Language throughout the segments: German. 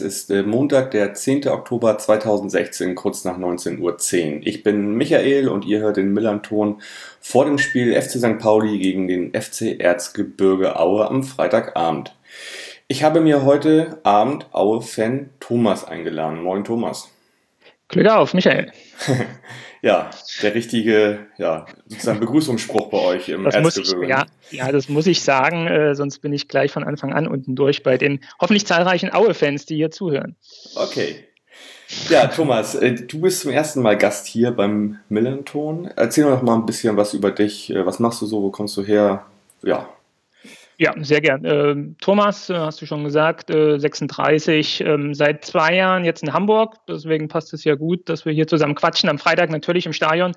es ist äh, Montag, der 10. Oktober 2016, kurz nach 19.10 Uhr. Ich bin Michael und ihr hört den Millanton vor dem Spiel FC St. Pauli gegen den FC Erzgebirge Aue am Freitagabend. Ich habe mir heute Abend Aue-Fan Thomas eingeladen. Moin Thomas. Glück auf, Michael. ja, der richtige, ja, sozusagen Begrüßungsspruch bei euch im das. Ich, ja, ja, das muss ich sagen, äh, sonst bin ich gleich von Anfang an unten durch bei den hoffentlich zahlreichen Aue-Fans, die hier zuhören. Okay. Ja, Thomas, äh, du bist zum ersten Mal Gast hier beim Millanton. Erzähl doch mal ein bisschen was über dich. Äh, was machst du so? Wo kommst du her? Ja, ja, sehr gern. Ähm, Thomas, äh, hast du schon gesagt, äh, 36, ähm, seit zwei Jahren jetzt in Hamburg. Deswegen passt es ja gut, dass wir hier zusammen quatschen. Am Freitag natürlich im Stadion.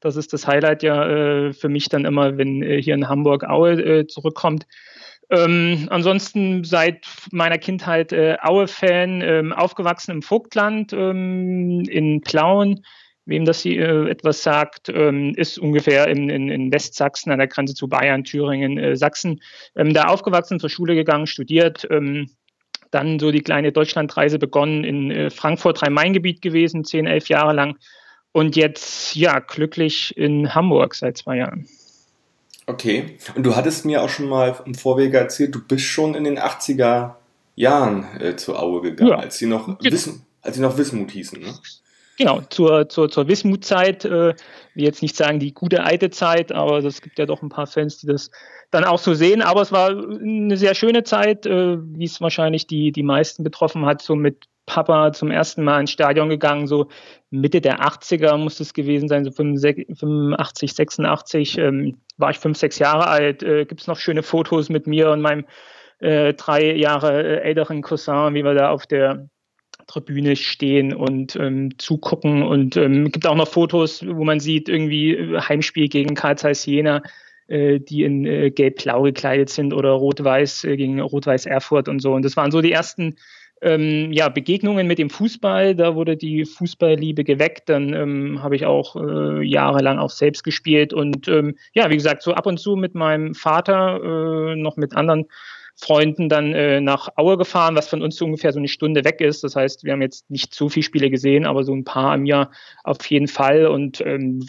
Das ist das Highlight ja äh, für mich dann immer, wenn äh, hier in Hamburg Aue äh, zurückkommt. Ähm, ansonsten seit meiner Kindheit äh, Aue-Fan, ähm, aufgewachsen im Vogtland in Plauen Wem das hier äh, etwas sagt, ähm, ist ungefähr in, in, in, Westsachsen an der Grenze zu Bayern, Thüringen, äh, Sachsen. Ähm, da aufgewachsen, zur Schule gegangen, studiert. Ähm, dann so die kleine Deutschlandreise begonnen in äh, Frankfurt, Rhein-Main-Gebiet gewesen, zehn, elf Jahre lang. Und jetzt, ja, glücklich in Hamburg seit zwei Jahren. Okay. Und du hattest mir auch schon mal im Vorwege erzählt, du bist schon in den 80er Jahren äh, zur Aue gegangen, ja. als sie noch, Wissen, als sie noch Wismut hießen, ne? Genau, zur, zur, zur Wismutzeit, äh, wie jetzt nicht sagen die gute alte Zeit, aber es gibt ja doch ein paar Fans, die das dann auch so sehen. Aber es war eine sehr schöne Zeit, äh, wie es wahrscheinlich die, die meisten betroffen hat, so mit Papa zum ersten Mal ins Stadion gegangen, so Mitte der 80er muss es gewesen sein, so 85, 86, ähm, war ich fünf, sechs Jahre alt. Äh, Gibt es noch schöne Fotos mit mir und meinem äh, drei Jahre äh, älteren Cousin, wie wir da auf der Tribüne stehen und ähm, zugucken. Und ähm, gibt auch noch Fotos, wo man sieht, irgendwie äh, Heimspiel gegen Karl Zeiss Jena, äh, die in äh, gelb-blau gekleidet sind oder rot-weiß äh, gegen rot-weiß Erfurt und so. Und das waren so die ersten ähm, ja, Begegnungen mit dem Fußball. Da wurde die Fußballliebe geweckt. Dann ähm, habe ich auch äh, jahrelang auch selbst gespielt. Und ähm, ja, wie gesagt, so ab und zu mit meinem Vater, äh, noch mit anderen Freunden dann äh, nach Aue gefahren, was von uns so ungefähr so eine Stunde weg ist. Das heißt, wir haben jetzt nicht so viele Spiele gesehen, aber so ein paar im Jahr auf jeden Fall. Und ähm,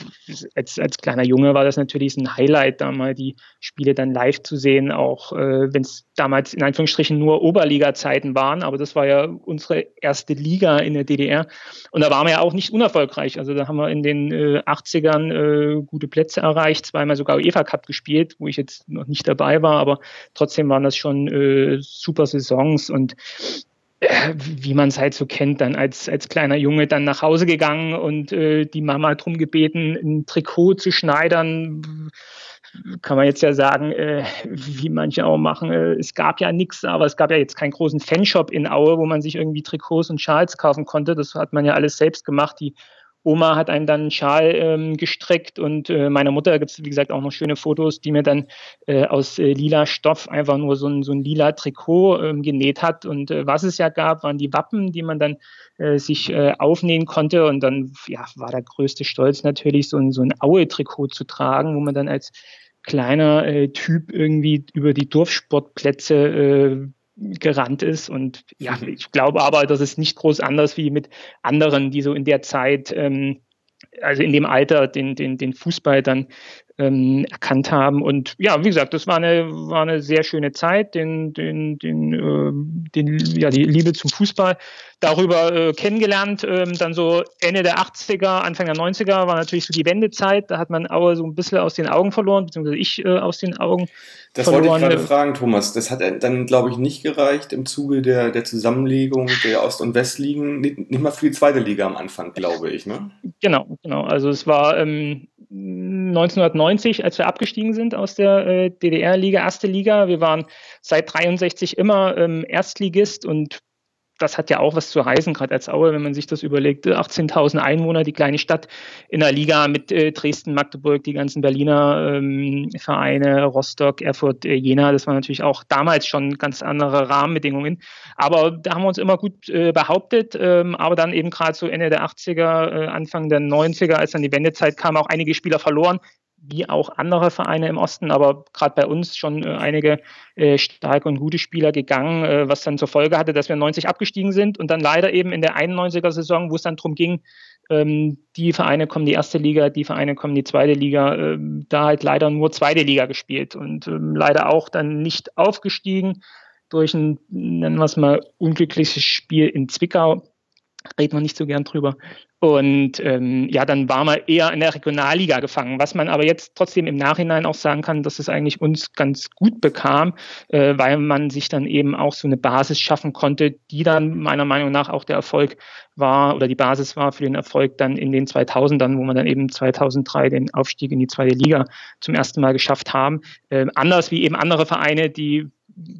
als, als kleiner Junge war das natürlich ein Highlight, da mal die Spiele dann live zu sehen, auch äh, wenn es damals in Anführungsstrichen nur Oberliga-Zeiten waren. Aber das war ja unsere erste Liga in der DDR. Und da waren wir ja auch nicht unerfolgreich. Also da haben wir in den äh, 80ern äh, gute Plätze erreicht, zweimal sogar UEFA Cup gespielt, wo ich jetzt noch nicht dabei war, aber trotzdem waren das schon äh, super Saisons und äh, wie man es halt so kennt, dann als, als kleiner Junge dann nach Hause gegangen und äh, die Mama drum gebeten, ein Trikot zu schneidern. Kann man jetzt ja sagen, äh, wie manche auch machen. Äh, es gab ja nichts, aber es gab ja jetzt keinen großen Fanshop in Aue, wo man sich irgendwie Trikots und Schals kaufen konnte. Das hat man ja alles selbst gemacht. Die Oma hat einem dann einen Schal ähm, gestrickt und äh, meiner Mutter gibt es, wie gesagt, auch noch schöne Fotos, die mir dann äh, aus äh, lila Stoff einfach nur so ein, so ein lila Trikot ähm, genäht hat. Und äh, was es ja gab, waren die Wappen, die man dann äh, sich äh, aufnähen konnte. Und dann ja, war der größte Stolz natürlich, so ein, so ein Aue-Trikot zu tragen, wo man dann als kleiner Typ irgendwie über die Dorfsportplätze gerannt ist. Und ja, ich glaube aber, das ist nicht groß anders wie mit anderen, die so in der Zeit, ähm, also in dem Alter, den, den, den Fußball dann ähm, erkannt haben. Und ja, wie gesagt, das war eine, war eine sehr schöne Zeit, den, den, den, äh, den, ja, die Liebe zum Fußball darüber äh, kennengelernt. Ähm, dann so Ende der 80er, Anfang der 90er war natürlich so die Wendezeit. Da hat man Aue so ein bisschen aus den Augen verloren, beziehungsweise ich äh, aus den Augen das verloren. wollte ich gerade fragen, Thomas. Das hat dann, glaube ich, nicht gereicht im Zuge der, der Zusammenlegung der Ost- und Westligen. Nicht, nicht mal für die zweite Liga am Anfang, glaube ich. Ne? Genau, genau. Also es war ähm, 1990, als wir abgestiegen sind aus der äh, DDR-Liga, erste Liga. Wir waren seit 63 immer ähm, Erstligist und das hat ja auch was zu heißen, gerade als Aue, wenn man sich das überlegt. 18.000 Einwohner, die kleine Stadt in der Liga mit äh, Dresden, Magdeburg, die ganzen Berliner ähm, Vereine, Rostock, Erfurt, äh, Jena. Das waren natürlich auch damals schon ganz andere Rahmenbedingungen. Aber da haben wir uns immer gut äh, behauptet. Ähm, aber dann eben gerade so Ende der 80er, äh, Anfang der 90er, als dann die Wendezeit kam, auch einige Spieler verloren wie auch andere Vereine im Osten, aber gerade bei uns schon äh, einige äh, starke und gute Spieler gegangen, äh, was dann zur Folge hatte, dass wir 90 abgestiegen sind und dann leider eben in der 91er Saison, wo es dann darum ging, ähm, die Vereine kommen die erste Liga, die Vereine kommen die zweite Liga, ähm, da halt leider nur zweite Liga gespielt und ähm, leider auch dann nicht aufgestiegen durch ein, nennen wir es mal, unglückliches Spiel in Zwickau reden wir nicht so gern drüber. Und ähm, ja, dann war man eher in der Regionalliga gefangen, was man aber jetzt trotzdem im Nachhinein auch sagen kann, dass es eigentlich uns ganz gut bekam, äh, weil man sich dann eben auch so eine Basis schaffen konnte, die dann meiner Meinung nach auch der Erfolg war oder die Basis war für den Erfolg dann in den 2000ern, wo man dann eben 2003 den Aufstieg in die zweite Liga zum ersten Mal geschafft haben. Äh, anders wie eben andere Vereine, die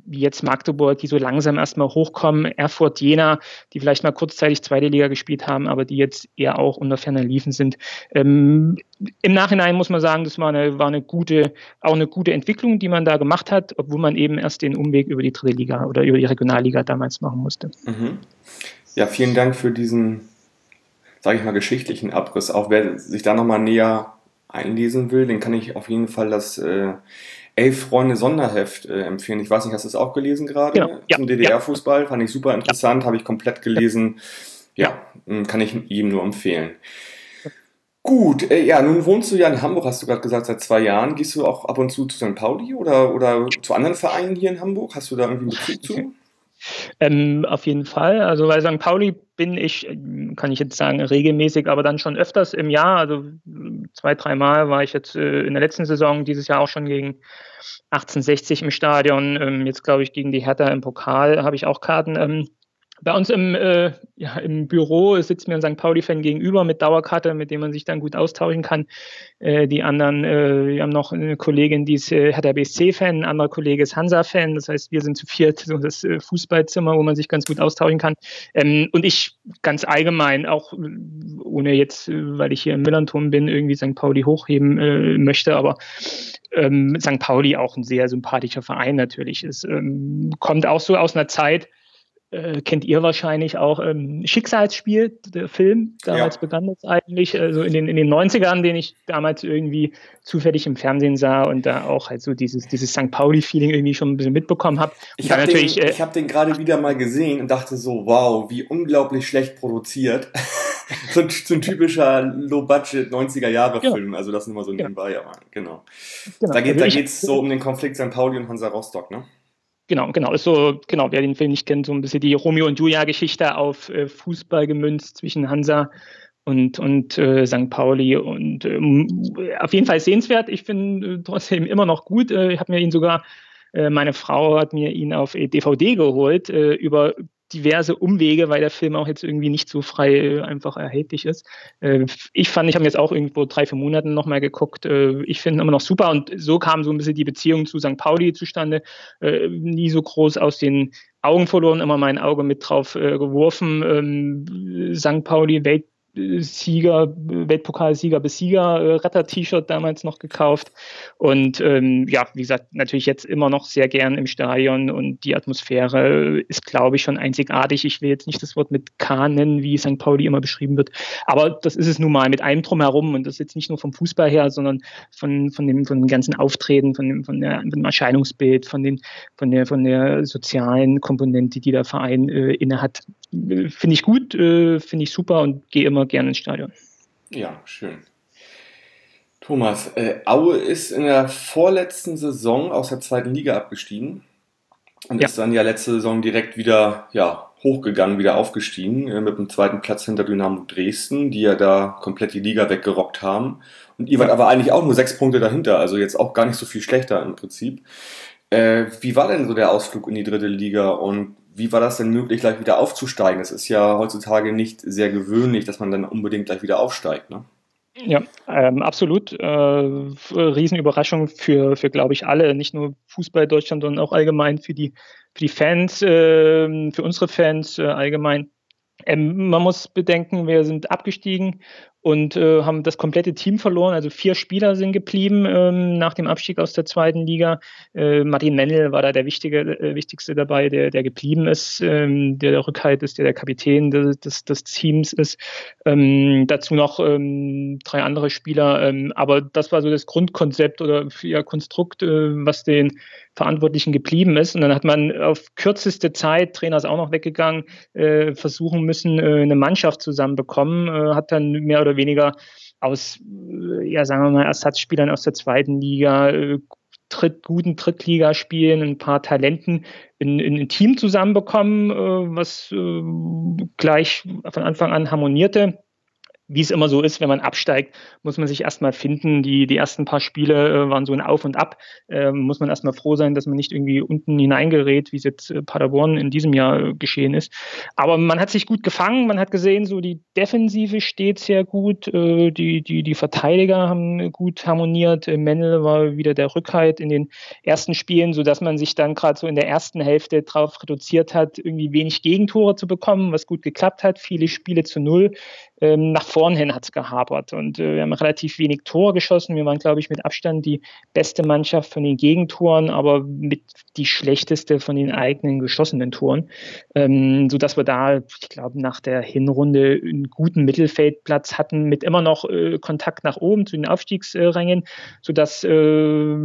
wie jetzt Magdeburg, die so langsam erstmal hochkommen, Erfurt, Jena, die vielleicht mal kurzzeitig zweite Liga gespielt haben, aber die jetzt eher auch unter ferner Liefen sind. Ähm, Im Nachhinein muss man sagen, das war eine, war eine gute, auch eine gute Entwicklung, die man da gemacht hat, obwohl man eben erst den Umweg über die dritte Liga oder über die Regionalliga damals machen musste. Mhm. Ja, vielen Dank für diesen, sage ich mal, geschichtlichen Abriss. Auch wer sich da nochmal näher einlesen will, den kann ich auf jeden Fall das äh, Elf Freunde Sonderheft äh, empfehlen. Ich weiß nicht, hast du es auch gelesen gerade? Genau. Ja, Zum DDR-Fußball. Fand ich super interessant, habe ich komplett gelesen. Ja, hm, kann ich ihm nur empfehlen. Gut, äh, ja, nun wohnst du ja in Hamburg, hast du gerade gesagt, seit zwei Jahren. Gehst du auch ab und zu zu St. Pauli oder, oder zu anderen Vereinen hier in Hamburg? Hast du da irgendwie einen Bezug zu? Ähm, auf jeden Fall. Also bei St. Pauli bin ich, kann ich jetzt sagen, regelmäßig, aber dann schon öfters im Jahr. Also zwei, dreimal war ich jetzt äh, in der letzten Saison, dieses Jahr auch schon gegen 1860 im Stadion. Ähm, jetzt glaube ich gegen die Hertha im Pokal habe ich auch Karten. Ähm, bei uns im, äh, ja, im Büro sitzt mir ein St. Pauli-Fan gegenüber mit Dauerkarte, mit dem man sich dann gut austauschen kann. Äh, die anderen, äh, wir haben noch eine Kollegin, die ist äh, der BSC-Fan, ein anderer Kollege ist Hansa-Fan. Das heißt, wir sind zu viert so das äh, Fußballzimmer, wo man sich ganz gut austauschen kann. Ähm, und ich ganz allgemein, auch ohne jetzt, äh, weil ich hier im Millanturm bin, irgendwie St. Pauli hochheben äh, möchte, aber ähm, St. Pauli auch ein sehr sympathischer Verein natürlich ist. Ähm, kommt auch so aus einer Zeit, äh, kennt ihr wahrscheinlich auch ähm, Schicksalsspiel, der Film. Damals ja. begann das eigentlich, also in den, in den 90ern, den ich damals irgendwie zufällig im Fernsehen sah und da auch halt so dieses, dieses St. Pauli-Feeling irgendwie schon ein bisschen mitbekommen habe. Ich habe den, äh, hab den gerade wieder mal gesehen und dachte so, wow, wie unglaublich schlecht produziert. so, ein, so, ein, typischer Low-Budget 90er-Jahre-Film. Ja. Also das nur mal so nebenbei, ja. aber genau. genau. Da geht es also so um den Konflikt St. Pauli und Hansa Rostock, ne? Genau, genau. Ist genau, wer den Film nicht kennt, so ein bisschen die Romeo und Julia-Geschichte auf äh, Fußball gemünzt zwischen Hansa und, und äh, St. Pauli. Und ähm, auf jeden Fall sehenswert. Ich finde äh, trotzdem immer noch gut. Äh, ich habe mir ihn sogar, äh, meine Frau hat mir ihn auf DVD geholt äh, über diverse Umwege, weil der Film auch jetzt irgendwie nicht so frei äh, einfach erhältlich ist. Äh, ich fand, ich habe jetzt auch irgendwo drei, vier Monaten nochmal geguckt. Äh, ich finde immer noch super und so kam so ein bisschen die Beziehung zu St. Pauli zustande. Nie so groß aus den Augen verloren, immer mein Auge mit drauf geworfen. Ähm, St. Pauli, Welt Sieger, Weltpokalsieger bis Sieger, äh, Retter-T-Shirt damals noch gekauft. Und ähm, ja, wie gesagt, natürlich jetzt immer noch sehr gern im Stadion und die Atmosphäre ist, glaube ich, schon einzigartig. Ich will jetzt nicht das Wort mit K nennen, wie St. Pauli immer beschrieben wird, aber das ist es nun mal mit allem drumherum und das jetzt nicht nur vom Fußball her, sondern von, von, dem, von dem ganzen Auftreten, von dem, von, der, von dem Erscheinungsbild, von, den, von, der, von der sozialen Komponente, die der Verein äh, innehat. Finde ich gut, äh, finde ich super und gehe immer immer gerne ins Stadion. Ja, schön. Thomas, äh, Aue ist in der vorletzten Saison aus der zweiten Liga abgestiegen und ja. ist dann ja letzte Saison direkt wieder ja, hochgegangen, wieder aufgestiegen äh, mit dem zweiten Platz hinter Dynamo Dresden, die ja da komplett die Liga weggerockt haben. Und ihr wart aber eigentlich auch nur sechs Punkte dahinter, also jetzt auch gar nicht so viel schlechter im Prinzip. Äh, wie war denn so der Ausflug in die dritte Liga und wie war das denn möglich, gleich wieder aufzusteigen? Es ist ja heutzutage nicht sehr gewöhnlich, dass man dann unbedingt gleich wieder aufsteigt, ne? Ja, ähm, absolut. Äh, Riesenüberraschung für, für glaube ich, alle, nicht nur Fußball Deutschland, sondern auch allgemein für die für die Fans, äh, für unsere Fans äh, allgemein. Ähm, man muss bedenken, wir sind abgestiegen und äh, haben das komplette Team verloren. Also vier Spieler sind geblieben ähm, nach dem Abstieg aus der zweiten Liga. Äh, Martin Mennel war da der wichtige, äh, wichtigste dabei, der, der geblieben ist, ähm, der der Rückhalt ist, der der Kapitän des, des, des Teams ist. Ähm, dazu noch ähm, drei andere Spieler. Ähm, aber das war so das Grundkonzept oder ja, Konstrukt, äh, was den Verantwortlichen geblieben ist. Und dann hat man auf kürzeste Zeit, Trainer ist auch noch weggegangen, äh, versuchen müssen, äh, eine Mannschaft zusammenbekommen, hat dann mehr oder weniger aus, äh, ja, sagen wir mal, Ersatzspielern aus der zweiten Liga, äh, Dritt, guten Drittligaspielen, ein paar Talenten in, in ein Team zusammenbekommen, äh, was gleich von Anfang an harmonierte wie es immer so ist, wenn man absteigt, muss man sich erstmal finden. Die, die ersten paar Spiele äh, waren so ein Auf und Ab. Äh, muss man erstmal froh sein, dass man nicht irgendwie unten hineingerät, wie es jetzt äh, Paderborn in diesem Jahr äh, geschehen ist. Aber man hat sich gut gefangen. Man hat gesehen, so die Defensive steht sehr gut. Äh, die, die, die Verteidiger haben gut harmoniert. Äh, Mendel war wieder der Rückhalt in den ersten Spielen, sodass man sich dann gerade so in der ersten Hälfte darauf reduziert hat, irgendwie wenig Gegentore zu bekommen, was gut geklappt hat. Viele Spiele zu null. Ähm, nach vorn hin hat es gehapert. Und äh, wir haben relativ wenig Tore geschossen. Wir waren, glaube ich, mit Abstand die beste Mannschaft von den Gegentoren, aber mit die schlechteste von den eigenen geschossenen Toren, ähm, sodass wir da, ich glaube, nach der Hinrunde einen guten Mittelfeldplatz hatten, mit immer noch äh, Kontakt nach oben zu den Aufstiegsrängen, sodass äh,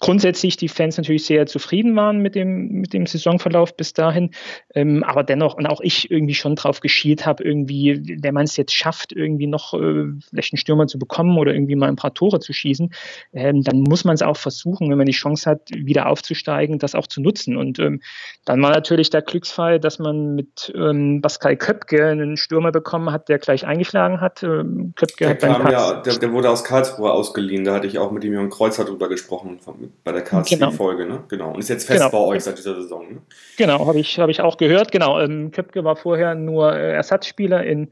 grundsätzlich die Fans natürlich sehr zufrieden waren mit dem, mit dem Saisonverlauf bis dahin, ähm, aber dennoch und auch ich irgendwie schon drauf geschielt habe, irgendwie wenn man es jetzt schafft, irgendwie noch äh, vielleicht einen Stürmer zu bekommen oder irgendwie mal ein paar Tore zu schießen, ähm, dann muss man es auch versuchen, wenn man die Chance hat, wieder aufzusteigen, das auch zu nutzen. Und ähm, dann war natürlich der Glücksfall, dass man mit ähm, Pascal Köpke einen Stürmer bekommen hat, der gleich eingeschlagen hat. Ähm, Köpke der, hat kam, ja, der, der, wurde aus Karlsruhe ausgeliehen, da hatte ich auch mit dem Jürgen Kreuzer drüber gesprochen, bei der KSC-Folge. Genau. Ne? genau. Und ist jetzt fest genau. bei euch seit dieser Saison. Ne? Genau, habe ich, hab ich auch gehört. Genau, ähm, Köpke war vorher nur äh, Ersatzspieler in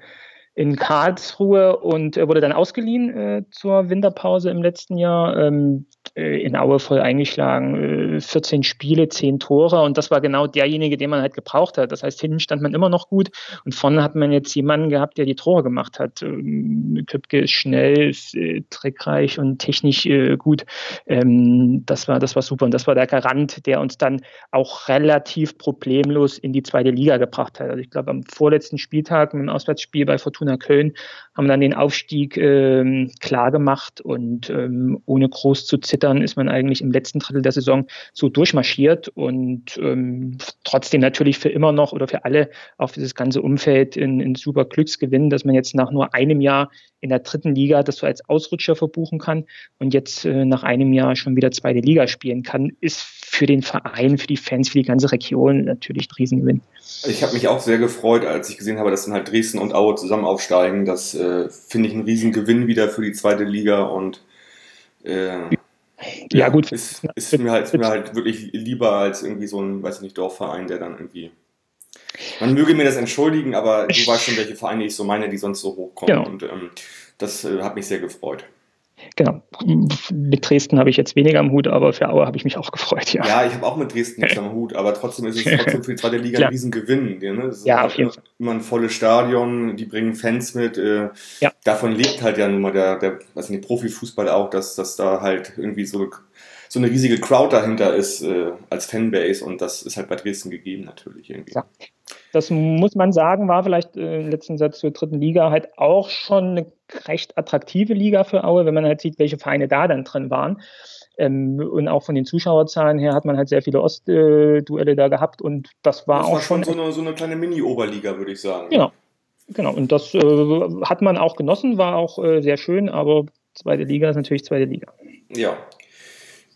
in Karlsruhe und äh, wurde dann ausgeliehen äh, zur Winterpause im letzten Jahr. Ähm, äh, in Aue voll eingeschlagen, äh, 14 Spiele, 10 Tore und das war genau derjenige, den man halt gebraucht hat. Das heißt, hinten stand man immer noch gut und vorne hat man jetzt jemanden gehabt, der die Tore gemacht hat. Ähm, Köpke ist schnell, ist, äh, trickreich und technisch äh, gut. Ähm, das war das war super und das war der Garant, der uns dann auch relativ problemlos in die zweite Liga gebracht hat. Also ich glaube am vorletzten Spieltag im Auswärtsspiel bei Fortuna Fortuna Köln, haben dann den Aufstieg ähm, klar gemacht und ähm, ohne groß zu zittern ist man eigentlich im letzten Drittel der Saison so durchmarschiert und ähm, trotzdem natürlich für immer noch oder für alle auch für das ganze Umfeld in, in super Glücksgewinn, dass man jetzt nach nur einem Jahr in der dritten Liga das so als Ausrutscher verbuchen kann und jetzt äh, nach einem Jahr schon wieder zweite Liga spielen kann, ist für den Verein, für die Fans, für die ganze Region natürlich ein Riesengewinn. Ich habe mich auch sehr gefreut, als ich gesehen habe, dass dann halt Dresden und Aue zusammen aufsteigen. Das äh, finde ich ein Riesengewinn wieder für die zweite Liga und äh, ja, ja, gut. Ist, ist, mir halt, ist mir halt wirklich lieber als irgendwie so ein, weiß ich nicht, Dorfverein, der dann irgendwie man möge mir das entschuldigen, aber du weißt schon, welche Vereine ich so meine, die sonst so hochkommen. Genau. Und ähm, das äh, hat mich sehr gefreut. Genau. Mit Dresden habe ich jetzt weniger am Hut, aber für Aue habe ich mich auch gefreut, ja. Ja, ich habe auch mit Dresden nichts am Hut, aber trotzdem ist es trotzdem für die zweite Liga ein Riesengewinn. Ne? Es ja, auf jeden Fall. Immer ein volles Stadion, die bringen Fans mit. Äh, ja. Davon lebt halt ja nun mal der, der was nicht, Profifußball auch, dass, dass da halt irgendwie so so eine riesige Crowd dahinter ist äh, als Fanbase und das ist halt bei Dresden gegeben natürlich irgendwie. Ja. Das muss man sagen, war vielleicht äh, im letzten Satz zur dritten Liga halt auch schon eine recht attraktive Liga für Aue, wenn man halt sieht, welche Vereine da dann drin waren. Ähm, und auch von den Zuschauerzahlen her hat man halt sehr viele Ostduelle da gehabt und das war das auch war schon so eine, so eine kleine Mini-Oberliga, würde ich sagen. Genau. Genau, und das äh, hat man auch genossen, war auch äh, sehr schön, aber zweite Liga ist natürlich zweite Liga. Ja,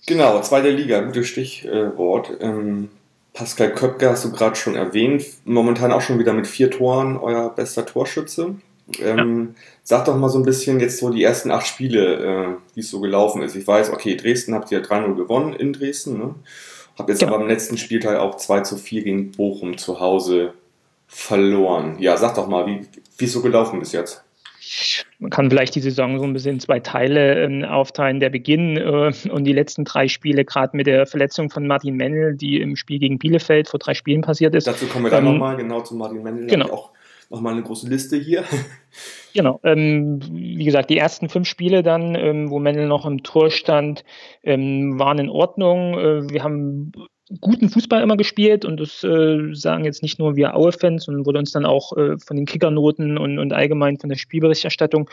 Genau, zweite Liga, gutes Stichwort. Ähm, Pascal Köpke hast du gerade schon erwähnt. Momentan auch schon wieder mit vier Toren, euer bester Torschütze. Ähm, ja. Sag doch mal so ein bisschen jetzt so die ersten acht Spiele, äh, wie es so gelaufen ist. Ich weiß, okay, Dresden habt ihr 3-0 gewonnen in Dresden. Ne? Hab jetzt ja. aber am letzten Spielteil auch 2 zu 4 gegen Bochum zu Hause verloren. Ja, sag doch mal, wie, wie es so gelaufen bis jetzt? Man kann vielleicht die Saison so ein bisschen in zwei Teile äh, aufteilen. Der Beginn äh, und die letzten drei Spiele, gerade mit der Verletzung von Martin Mennel, die im Spiel gegen Bielefeld vor drei Spielen passiert ist. Dazu kommen wir dann ähm, nochmal, genau zu Martin Mennel. Genau. Auch nochmal eine große Liste hier. Genau, ähm, wie gesagt, die ersten fünf Spiele dann, ähm, wo Mendel noch im Tor stand, ähm, waren in Ordnung. Äh, wir haben guten Fußball immer gespielt und das äh, sagen jetzt nicht nur wir Aue-Fans, sondern wurde uns dann auch äh, von den Kickernoten und, und allgemein von der Spielberichterstattung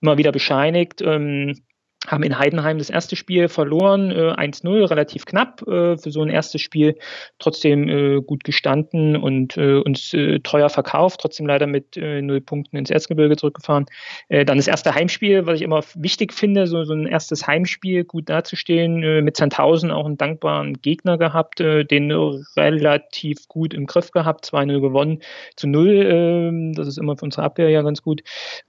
immer wieder bescheinigt. Ähm, haben in Heidenheim das erste Spiel verloren, äh, 1-0, relativ knapp äh, für so ein erstes Spiel, trotzdem äh, gut gestanden und äh, uns äh, teuer verkauft, trotzdem leider mit äh, null Punkten ins Erzgebirge zurückgefahren. Äh, dann das erste Heimspiel, was ich immer wichtig finde, so, so ein erstes Heimspiel gut dazustehen, mit Sandhausen auch einen dankbaren Gegner gehabt, den relativ gut im Griff gehabt, 2-0 gewonnen zu 0, äh, das ist immer für unsere Abwehr ja ganz gut,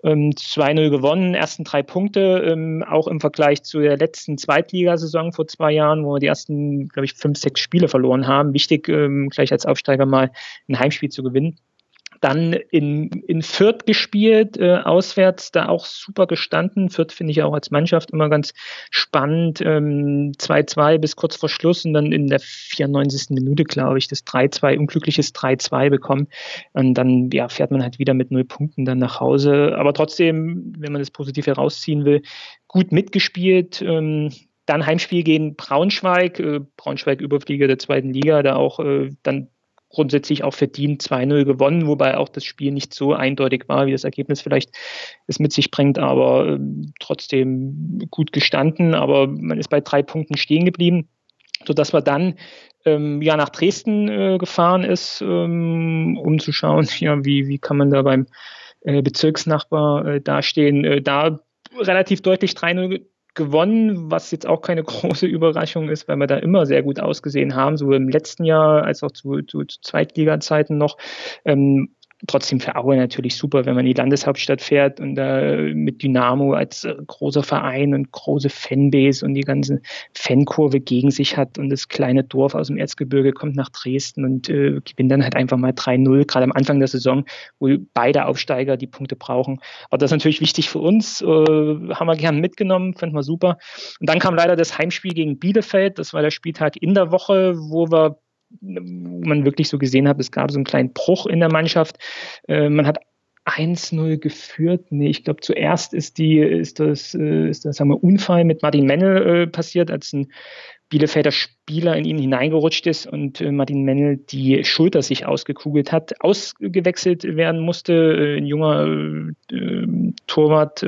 ähm, 2-0 gewonnen, ersten drei Punkte, ähm, auch im Vergleich zu der letzten Zweitligasaison vor zwei Jahren, wo wir die ersten, glaube ich, fünf, sechs Spiele verloren haben. Wichtig, ähm, gleich als Aufsteiger mal ein Heimspiel zu gewinnen. Dann in, in Fürth gespielt, äh, auswärts, da auch super gestanden. Fürth finde ich auch als Mannschaft immer ganz spannend. 2-2 ähm, bis kurz vor Schluss und dann in der 94. Minute, glaube ich, das 3-2, unglückliches 3-2 bekommen. Und dann ja, fährt man halt wieder mit null Punkten dann nach Hause. Aber trotzdem, wenn man das positiv herausziehen will, gut mitgespielt. Ähm, dann Heimspiel gegen Braunschweig, äh, Braunschweig Überflieger der zweiten Liga, da auch äh, dann grundsätzlich auch verdient 2-0 gewonnen, wobei auch das Spiel nicht so eindeutig war, wie das Ergebnis vielleicht es mit sich bringt, aber äh, trotzdem gut gestanden. Aber man ist bei drei Punkten stehen geblieben, sodass man dann ähm, ja nach Dresden äh, gefahren ist, ähm, um zu schauen, ja, wie, wie kann man da beim äh, Bezirksnachbar äh, dastehen. Äh, da relativ deutlich 3-0 gewonnen, was jetzt auch keine große Überraschung ist, weil wir da immer sehr gut ausgesehen haben, sowohl im letzten Jahr als auch zu, zu, zu Zweitliga-Zeiten noch. Ähm, trotzdem für Aue natürlich super, wenn man in die Landeshauptstadt fährt und äh, mit Dynamo als äh, großer Verein und große Fanbase und die ganze Fankurve gegen sich hat und das kleine Dorf aus dem Erzgebirge kommt nach Dresden und äh, gewinnt dann halt einfach mal 3-0, gerade am Anfang der Saison, wo beide Aufsteiger die Punkte brauchen. Aber das ist natürlich wichtig für uns, äh, haben wir gern mitgenommen, fanden wir super. Und dann kam leider das Heimspiel gegen Bielefeld, das war der Spieltag in der Woche, wo wir wo man wirklich so gesehen hat, es gab so einen kleinen Bruch in der Mannschaft. Äh, man hat 1-0 geführt. Nee, ich glaube, zuerst ist die, ist das, äh, ist das, sagen wir, Unfall mit Martin Mennel äh, passiert, als ein Bielefelder Spieler in ihn hineingerutscht ist und Martin Mennel die Schulter sich ausgekugelt hat, ausgewechselt werden musste. Ein junger Torwart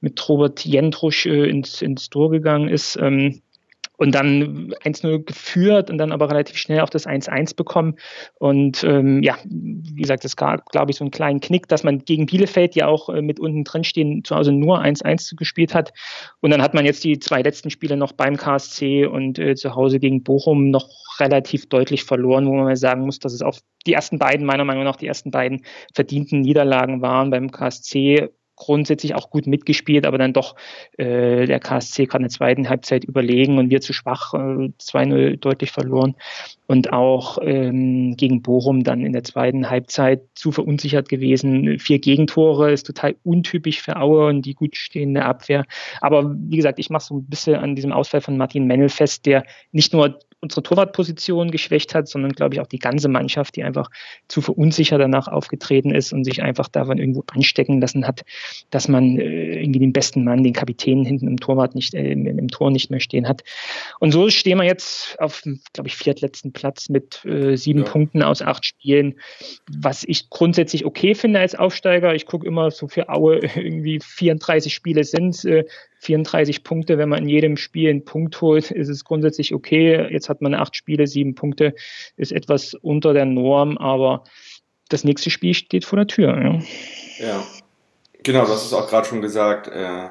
mit Robert Jendrusch ins, ins Tor gegangen ist. Ähm, und dann 1-0 geführt und dann aber relativ schnell auch das 1-1 bekommen. Und ähm, ja, wie gesagt, es gab, glaube ich, so einen kleinen Knick, dass man gegen Bielefeld ja auch äh, mit unten drin stehen zu Hause nur 1-1 gespielt hat. Und dann hat man jetzt die zwei letzten Spiele noch beim KSC und äh, zu Hause gegen Bochum noch relativ deutlich verloren, wo man mal sagen muss, dass es auch die ersten beiden, meiner Meinung nach, die ersten beiden verdienten Niederlagen waren. Beim KSC grundsätzlich auch gut mitgespielt, aber dann doch äh, der KSC gerade in der zweiten Halbzeit überlegen und wir zu schwach, äh, 2-0 deutlich verloren. Und auch ähm, gegen Bochum dann in der zweiten Halbzeit zu verunsichert gewesen. Vier Gegentore ist total untypisch für Aue und die gut stehende Abwehr. Aber wie gesagt, ich mache so ein bisschen an diesem Ausfall von Martin Mennel fest, der nicht nur unsere Torwartposition geschwächt hat, sondern glaube ich auch die ganze Mannschaft, die einfach zu verunsichert danach aufgetreten ist und sich einfach davon irgendwo anstecken lassen hat, dass man äh, irgendwie den besten Mann, den Kapitän hinten im Torwart nicht, äh, im Tor nicht mehr stehen hat. Und so stehen wir jetzt auf, glaube ich, viertletzten Platz mit äh, sieben ja. Punkten aus acht Spielen, was ich grundsätzlich okay finde als Aufsteiger. Ich gucke immer so für Aue irgendwie 34 Spiele sind. Äh, 34 Punkte, wenn man in jedem Spiel einen Punkt holt, ist es grundsätzlich okay. Jetzt hat man acht Spiele, sieben Punkte, ist etwas unter der Norm, aber das nächste Spiel steht vor der Tür. Ja, ja. Genau, das ist auch gerade schon gesagt. Äh,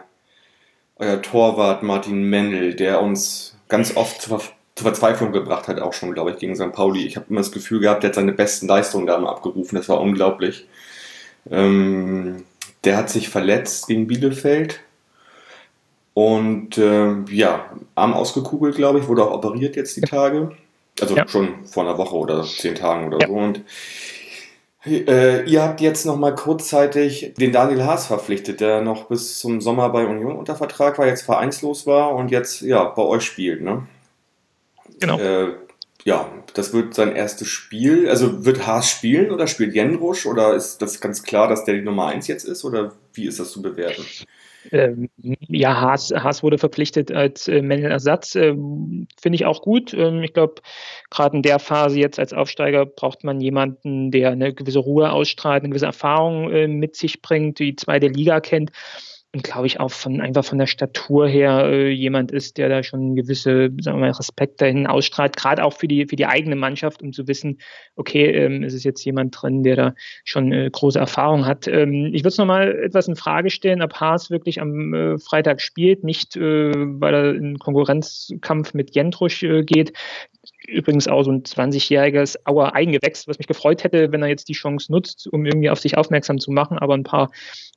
euer Torwart Martin Mendel, der uns ganz oft zur, zur Verzweiflung gebracht hat, auch schon, glaube ich, gegen St. Pauli. Ich habe immer das Gefühl gehabt, der hat seine besten Leistungen da mal abgerufen. Das war unglaublich. Ähm, der hat sich verletzt gegen Bielefeld und äh, ja, Arm ausgekugelt, glaube ich, wurde auch operiert jetzt die Tage. Also ja. schon vor einer Woche oder zehn Tagen oder ja. so. Und Äh, ihr habt jetzt noch mal kurzzeitig den Daniel Haas verpflichtet, der noch bis zum Sommer bei Union unter Vertrag war, jetzt vereinslos war und jetzt ja bei euch spielt, ne? Genau. Äh, ja, das wird sein erstes Spiel. Also wird Haas spielen oder spielt Jenrusch oder ist das ganz klar, dass der die Nummer 1 jetzt ist oder wie ist das zu bewerten? Ähm, ja, Haas, Haas wurde verpflichtet als äh, Mängelersatz. Ähm, Finde ich auch gut. Ähm, ich glaube, gerade in der Phase jetzt als Aufsteiger braucht man jemanden, der eine gewisse Ruhe ausstrahlt, eine gewisse Erfahrung äh, mit sich bringt, die zweite Liga kennt und glaube ich auch von einfach von der Statur her äh, jemand ist, der da schon gewisse, sagen wir mal, Respekt dahin ausstrahlt, gerade auch für die für die eigene Mannschaft, um zu wissen, okay, ähm, es ist jetzt jemand drin, der da schon äh, große Erfahrung hat. Ähm, ich würde es nochmal etwas in Frage stellen, ob Haas wirklich am äh, Freitag spielt, nicht äh, weil er in Konkurrenzkampf mit Jentrusch äh, geht. Übrigens auch so ein 20-jähriges Auer Eigengewächs, was mich gefreut hätte, wenn er jetzt die Chance nutzt, um irgendwie auf sich aufmerksam zu machen, aber ein paar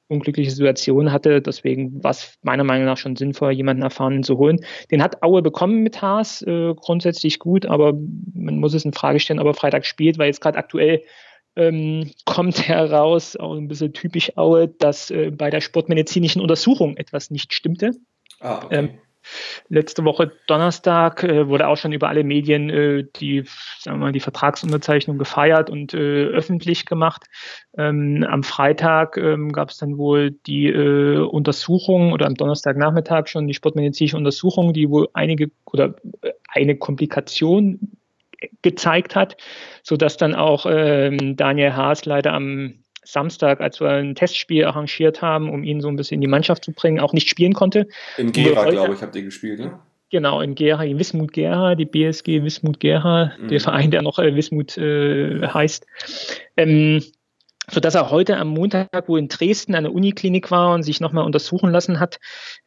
unglückliche Situation hatte. Deswegen war es meiner Meinung nach schon sinnvoll, jemanden Erfahrenen zu holen. Den hat Aue bekommen mit Haas, äh, grundsätzlich gut, aber man muss es in Frage stellen, ob er Freitag spielt, weil jetzt gerade aktuell ähm, kommt heraus, auch ein bisschen typisch Aue, dass äh, bei der sportmedizinischen Untersuchung etwas nicht stimmte. Ah, okay. ähm, Letzte Woche Donnerstag äh, wurde auch schon über alle Medien äh, die, sagen wir mal, die Vertragsunterzeichnung gefeiert und äh, öffentlich gemacht. Ähm, am Freitag ähm, gab es dann wohl die äh, Untersuchung oder am Donnerstagnachmittag schon die sportmedizinische Untersuchung, die wohl einige oder äh, eine Komplikation gezeigt hat, sodass dann auch ähm, Daniel Haas leider am Samstag, als wir ein Testspiel arrangiert haben, um ihn so ein bisschen in die Mannschaft zu bringen, auch nicht spielen konnte. In Gera, glaube ich, habt ihr gespielt, ne? Genau, in Gera, in Wismut Gera, die BSG Wismut Gera, mhm. der Verein, der noch äh, Wismut äh, heißt. Ähm, sodass er heute am Montag, wo in Dresden eine Uniklinik war und sich nochmal untersuchen lassen hat,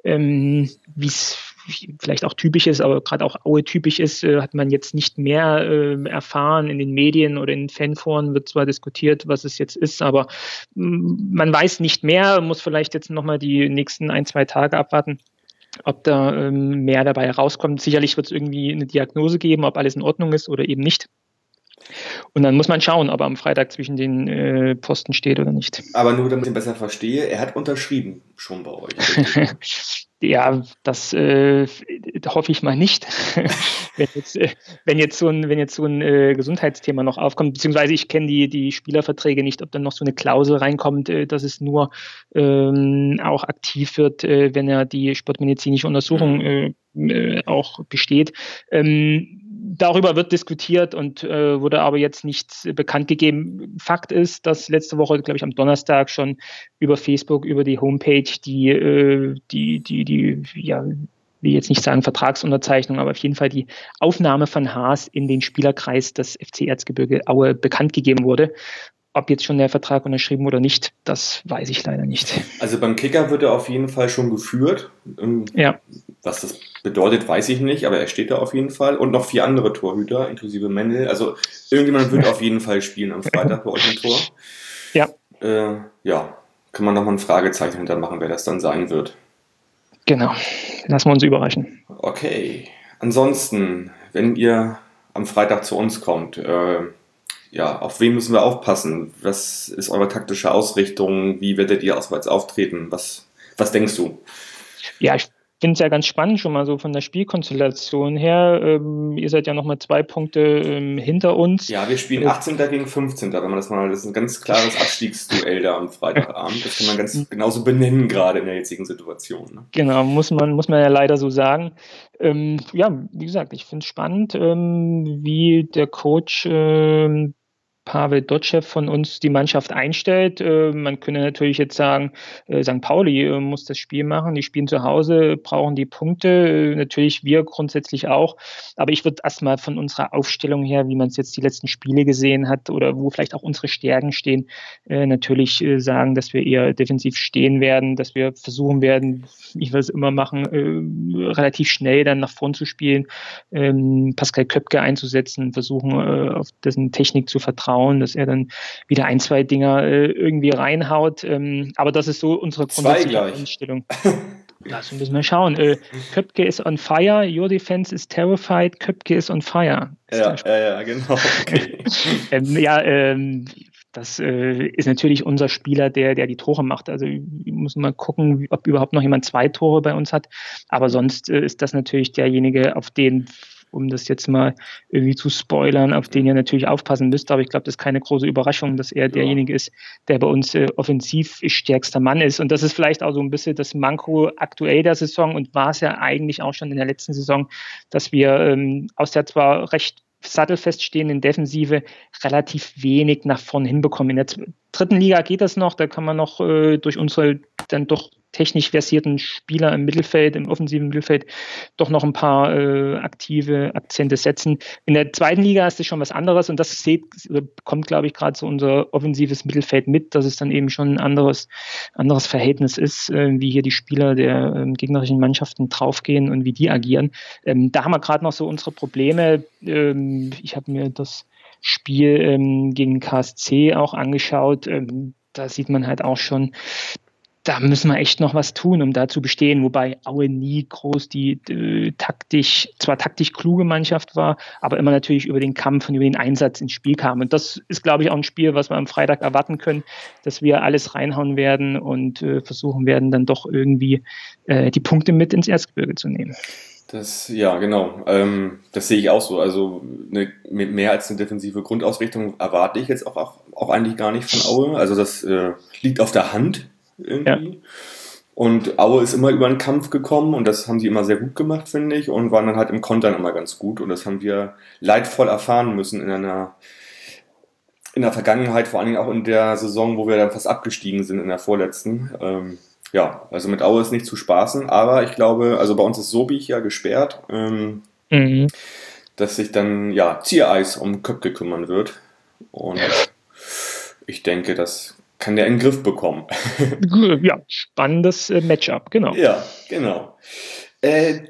ähm, wie es vielleicht auch typisch ist, aber gerade auch Aue typisch ist, äh, hat man jetzt nicht mehr äh, erfahren in den Medien oder in Fanforen wird zwar diskutiert, was es jetzt ist, aber mm, man weiß nicht mehr, muss vielleicht jetzt nochmal die nächsten ein, zwei Tage abwarten ob da ähm, mehr dabei herauskommt. Sicherlich wird es irgendwie eine Diagnose geben, ob alles in Ordnung ist oder eben nicht. Und dann muss man schauen, ob er am Freitag zwischen den äh, Posten steht oder nicht. Aber nur damit ich ihn besser verstehe, er hat unterschrieben schon bei euch. Ja, das äh, hoffe ich mal nicht. wenn, jetzt, äh, wenn jetzt so ein, wenn jetzt so ein äh, Gesundheitsthema noch aufkommt, beziehungsweise ich kenne die, die Spielerverträge nicht, ob dann noch so eine Klausel reinkommt, äh, dass es nur ähm, auch aktiv wird, äh, wenn er die sportmedizinische Untersuchung mhm. auch besteht. Ähm, darüber wird diskutiert und äh, wurde aber jetzt nichts bekannt gegeben. Fakt ist, dass letzte Woche, glaube ich, am Donnerstag schon über Facebook, über die Homepage die, äh, die, die, die, ja, will jetzt nicht sagen Vertragsunterzeichnung, aber auf jeden Fall die Aufnahme von Haas in den Spielerkreis des FC Erzgebirge Aue bekannt gegeben wurde. Ob jetzt schon der Vertrag unterschrieben oder nicht, das weiß ich leider nicht. Also beim Kicker wird er auf jeden Fall schon geführt. Ähm, ja. Was das bedeutet, weiß ich nicht, aber er steht da auf jeden Fall. Und noch vier andere Torhüter, inklusive Mendel. Also irgendjemand wird auf jeden Fall spielen am Freitag bei euch im Tor. Ja. Äh, ja, kann man nochmal ein Fragezeichen hintermachen, wer das dann sein wird. Genau. Lassen wir uns überraschen. Okay. Ansonsten, wenn ihr am Freitag zu uns kommt, äh, ja, auf wen müssen wir aufpassen? Was ist eure taktische Ausrichtung? Wie werdet ihr auswärts auftreten? Was, was denkst du? Ja, ich finde es ja ganz spannend schon mal so von der Spielkonstellation her. Ähm, ihr seid ja nochmal zwei Punkte ähm, hinter uns. Ja, wir spielen 18. Äh, gegen 15. Wenn man das mal, das ist ein ganz klares Abstiegsduell da am Freitagabend. Das kann man ganz genauso benennen gerade in der jetzigen Situation. Ne? Genau, muss man, muss man ja leider so sagen. Ähm, ja, wie gesagt, ich finde es spannend, ähm, wie der Coach ähm, Pavel Dotschew von uns die Mannschaft einstellt. Äh, man könnte natürlich jetzt sagen, äh, St. Pauli äh, muss das Spiel machen, die spielen zu Hause, brauchen die Punkte, natürlich wir grundsätzlich auch. Aber ich würde erstmal von unserer Aufstellung her, wie man es jetzt die letzten Spiele gesehen hat oder wo vielleicht auch unsere Stärken stehen, natürlich sagen, dass wir eher defensiv stehen werden, dass wir versuchen werden, wie wir es immer machen, relativ schnell dann nach vorn zu spielen, ähm, Pascal Köpke einzusetzen, versuchen auf dessen Technik zu vertrauen vertrauen, dass er dann wieder ein, zwei Dinger äh, irgendwie reinhaut. Ähm, aber das ist so unsere grundsätzliche Einstellung. Lass uns mal schauen. Äh, Köpke ist on fire, your defense is terrified, Köpke is on fire. Ist ja, ja, ja, genau. Okay. ähm, ja, ähm, das äh, ist natürlich unser Spieler, der, der die Tore macht. Also muss mal gucken, ob überhaupt noch jemand zwei Tore bei uns hat. Aber sonst äh, ist das natürlich derjenige, auf den um das jetzt mal irgendwie zu spoilern, auf den ihr natürlich aufpassen müsst. Aber ich glaube, das ist keine große Überraschung, dass er ja. derjenige ist, der bei uns äh, offensiv stärkster Mann ist. Und das ist vielleicht auch so ein bisschen das Manko aktuell der Saison und war es ja eigentlich auch schon in der letzten Saison, dass wir ähm, aus der zwar recht sattelfest stehenden Defensive relativ wenig nach vorn hinbekommen. In der dritten Liga geht das noch, da kann man noch äh, durch unsere dann doch technisch versierten Spieler im Mittelfeld, im offensiven Mittelfeld, doch noch ein paar äh, aktive Akzente setzen. In der zweiten Liga ist es schon was anderes und das seht, kommt, glaube ich, gerade so unser offensives Mittelfeld mit, dass es dann eben schon ein anderes, anderes Verhältnis ist, äh, wie hier die Spieler der äh, gegnerischen Mannschaften draufgehen und wie die agieren. Ähm, da haben wir gerade noch so unsere Probleme. Ähm, ich habe mir das Spiel ähm, gegen KSC auch angeschaut. Ähm, da sieht man halt auch schon, da müssen wir echt noch was tun, um da zu bestehen, wobei Aue nie groß die äh, taktisch, zwar taktisch kluge Mannschaft war, aber immer natürlich über den Kampf und über den Einsatz ins Spiel kam. Und das ist, glaube ich, auch ein Spiel, was wir am Freitag erwarten können, dass wir alles reinhauen werden und äh, versuchen werden, dann doch irgendwie äh, die Punkte mit ins Erzgebirge zu nehmen. Das, ja, genau. Ähm, das sehe ich auch so. Also eine, mehr als eine defensive Grundausrichtung erwarte ich jetzt auch, auch, auch eigentlich gar nicht von Aue. Also das äh, liegt auf der Hand irgendwie. Ja. Und Aue ist immer über den Kampf gekommen und das haben sie immer sehr gut gemacht, finde ich, und waren dann halt im Kontern immer ganz gut. Und das haben wir leidvoll erfahren müssen in einer in der Vergangenheit, vor allen Dingen auch in der Saison, wo wir dann fast abgestiegen sind in der vorletzten. Ähm, ja, also mit Aue ist nicht zu spaßen, aber ich glaube, also bei uns ist Sobich ja gesperrt, ähm, mhm. dass sich dann ja Ziereis um Köpke kümmern wird. Und ich denke, das kann der in den Griff bekommen. ja, spannendes äh, Matchup, genau. Ja, genau. Äh,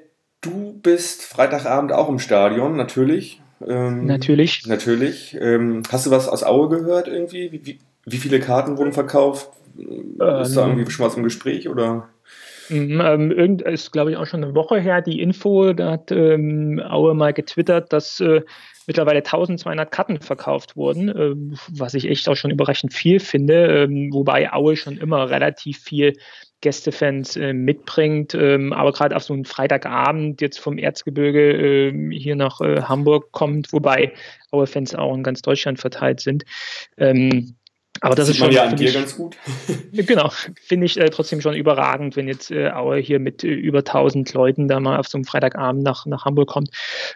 du bist Freitagabend auch im Stadion, natürlich. Ähm, natürlich. Natürlich. Ähm, hast du was aus Aue gehört irgendwie? Wie, wie, wie viele Karten wurden verkauft? Ähm, ist da irgendwie schon was im Gespräch oder? Mhm, ähm, ist, glaube ich, auch schon eine Woche her die Info, da hat ähm, Aue mal getwittert, dass äh, mittlerweile 1200 Karten verkauft wurden, äh, was ich echt auch schon überraschend viel finde, äh, wobei Aue schon immer relativ viel Gästefans äh, mitbringt. Ähm, aber gerade auf so einen Freitagabend jetzt vom Erzgebirge ähm, hier nach äh, Hamburg kommt, wobei Aue-Fans auch in ganz Deutschland verteilt sind. Ähm, aber das, das ist schon ja an dir ganz gut. genau, finde ich äh, trotzdem schon überragend, wenn jetzt äh, Aue hier mit äh, über 1000 Leuten da mal auf so einem Freitagabend nach, nach Hamburg kommt.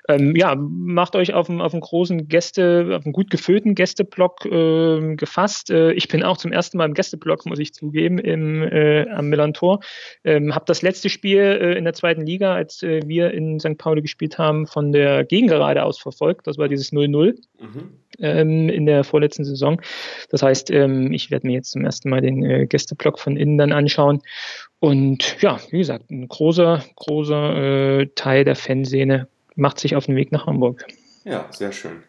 Ähm, ja, macht euch auf einen, auf einen großen Gäste, auf einen gut gefüllten Gästeblock ähm, gefasst. Äh, ich bin auch zum ersten Mal im Gästeblock, muss ich zugeben, im, äh, am Millantor. Ähm, habe das letzte Spiel äh, in der zweiten Liga, als wir in St. Pauli gespielt haben, von der Gegengerade aus verfolgt. Das war dieses 0-0. Mhm ähm, in der vorletzten Saison. Das heißt, ähm, ich werde mir jetzt zum ersten Mal den äh, Gästeblock von innen dann anschauen. Und ja, wie gesagt, ein großer, großer äh, Teil der Fanszene macht sich auf den Weg nach Hamburg. Ja, sehr schön.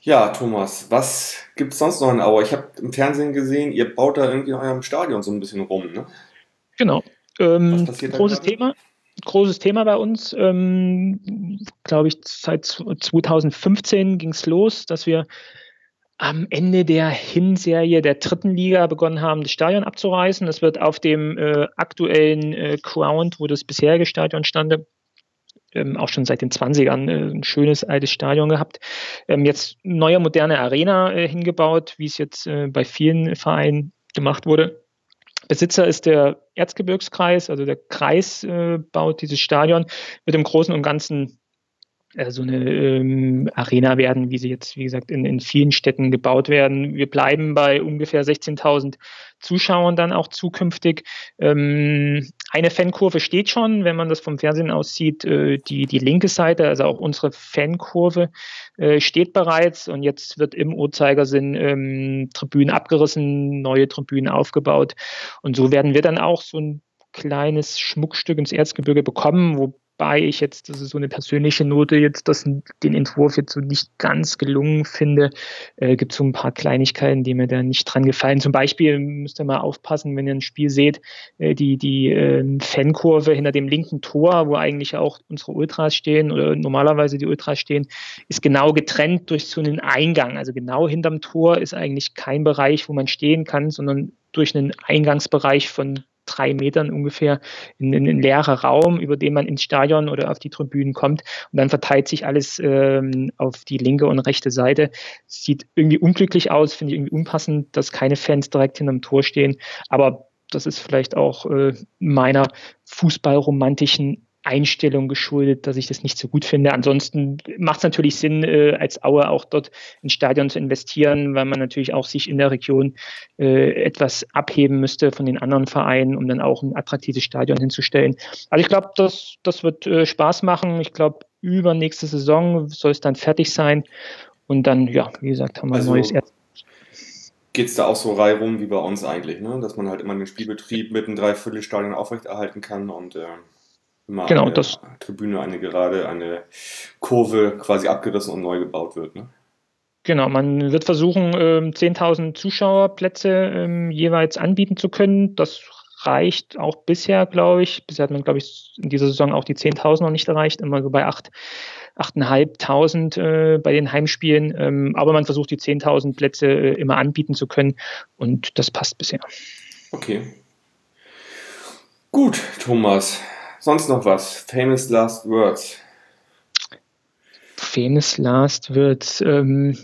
Ja, Thomas, was gibt es sonst noch in Auer? Ich habe im Fernsehen gesehen, ihr baut da irgendwie in eurem Stadion so ein bisschen rum, ne? Genau. Ähm, großes Thema großes Thema bei uns. Ähm, Glaube ich, seit 2015 ging es los, dass wir am Ende der Hinserie der dritten Liga begonnen haben, das Stadion abzureißen. Das wird auf dem äh, aktuellen äh, Ground, wo das bisherige Stadion stand, ähm, auch schon seit den 20ern äh, ein schönes altes Stadion gehabt. Ähm, jetzt neue moderne Arena äh, hingebaut, wie es jetzt äh, bei vielen Vereinen gemacht wurde. Besitzer ist der Erzgebirgskreis, also der Kreis äh, baut dieses Stadion, mit dem Großen und Ganzen so eine ähm, Arena werden, wie sie jetzt, wie gesagt, in, in vielen Städten gebaut werden. Wir bleiben bei ungefähr 16.000 Zuschauern dann auch zukünftig. Ähm, eine Fankurve steht schon, wenn man das vom Fernsehen aus sieht, äh, die, die linke Seite, also auch unsere Fankurve äh, steht bereits und jetzt wird im Uhrzeigersinn ähm, Tribünen abgerissen, neue Tribünen aufgebaut und so werden wir dann auch so ein kleines Schmuckstück ins Erzgebirge bekommen, wo wobei ich jetzt, das ist so eine persönliche Note, jetzt das, den Entwurf jetzt so nicht ganz gelungen finde. Äh, gibt so ein paar Kleinigkeiten, die mir da nicht dran gefallen. Zum Beispiel müsst ihr mal aufpassen, wenn ihr ein Spiel seht, äh, die, die äh, Fankurve hinter dem linken Tor, wo eigentlich auch unsere Ultras stehen oder normalerweise die Ultras stehen, ist genau getrennt durch so einen Eingang. Also genau hinterm Tor ist eigentlich kein Bereich, wo man stehen kann, sondern durch einen Eingangsbereich von drei Metern ungefähr in, in ein leerer Raum, über den man ins Stadion oder auf die Tribünen kommt. Und dann verteilt sich alles ähm, auf die linke und rechte Seite. Sieht irgendwie unglücklich aus, finde ich irgendwie unpassend, dass keine Fans direkt hinterm Tor stehen. Aber das ist vielleicht auch äh, meiner fußballromantischen Einstellung geschuldet, dass ich das nicht so gut finde. Ansonsten macht es natürlich Sinn, äh, als Aue auch dort ins Stadion zu investieren, weil man natürlich auch sich in der Region äh, etwas abheben müsste von den anderen Vereinen, um dann auch ein attraktives Stadion hinzustellen. Also ich glaube, das, das wird äh, Spaß machen. Ich glaube, übernächste Saison soll es dann fertig sein. Und dann, ja, wie gesagt, haben wir also, ein neues Erd Geht es da auch so reihum wie bei uns eigentlich, ne? dass man halt immer den Spielbetrieb mit einem Dreiviertelstadion aufrechterhalten kann und äh immer genau, eine das, Tribüne, eine gerade, eine Kurve quasi abgerissen und neu gebaut wird. Ne? Genau, man wird versuchen, 10.000 ähm, Zuschauerplätze ähm, jeweils anbieten zu können. Das reicht auch bisher, glaube ich. Bisher hat man, glaube ich, in dieser Saison auch die 10.000 noch nicht erreicht, immer so bei 8, 8.500 äh, bei den Heimspielen. Ähm, aber man versucht, die 10.000 Plätze äh, immer anbieten zu können und das passt bisher. Okay. Gut, Thomas. Sonst noch was? Famous Last Words. Famous Last Words. Ähm,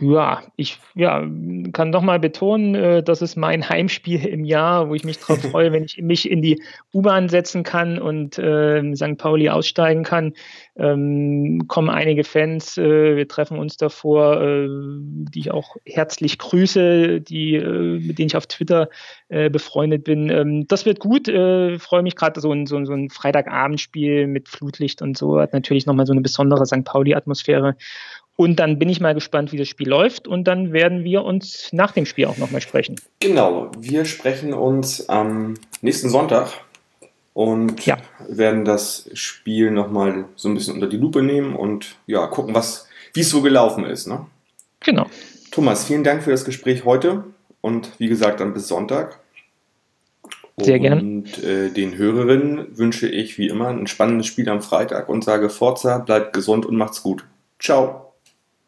ja, ich ja, kann nochmal betonen, äh, das ist mein Heimspiel im Jahr, wo ich mich darauf freue, wenn ich mich in die U-Bahn setzen kann und äh, St. Pauli aussteigen kann. Ähm, kommen einige Fans, äh, wir treffen uns davor, äh, die ich auch herzlich grüße, die, äh, mit denen ich auf Twitter äh, befreundet bin. Ähm, das wird gut, äh, freue mich gerade, so ein, so, so ein Freitagabendspiel mit Flutlicht und so, hat natürlich nochmal so eine besondere St. Pauli-Atmosphäre. Und dann bin ich mal gespannt, wie das Spiel läuft. Und dann werden wir uns nach dem Spiel auch nochmal sprechen. Genau, wir sprechen uns am nächsten Sonntag und ja. werden das Spiel nochmal so ein bisschen unter die Lupe nehmen und ja, gucken, was, wie es so gelaufen ist. Ne? Genau. Thomas, vielen Dank für das Gespräch heute und wie gesagt, dann bis Sonntag. Sehr gerne. Und äh, den Hörerinnen wünsche ich wie immer ein spannendes Spiel am Freitag und sage Forza, bleibt gesund und macht's gut. Ciao.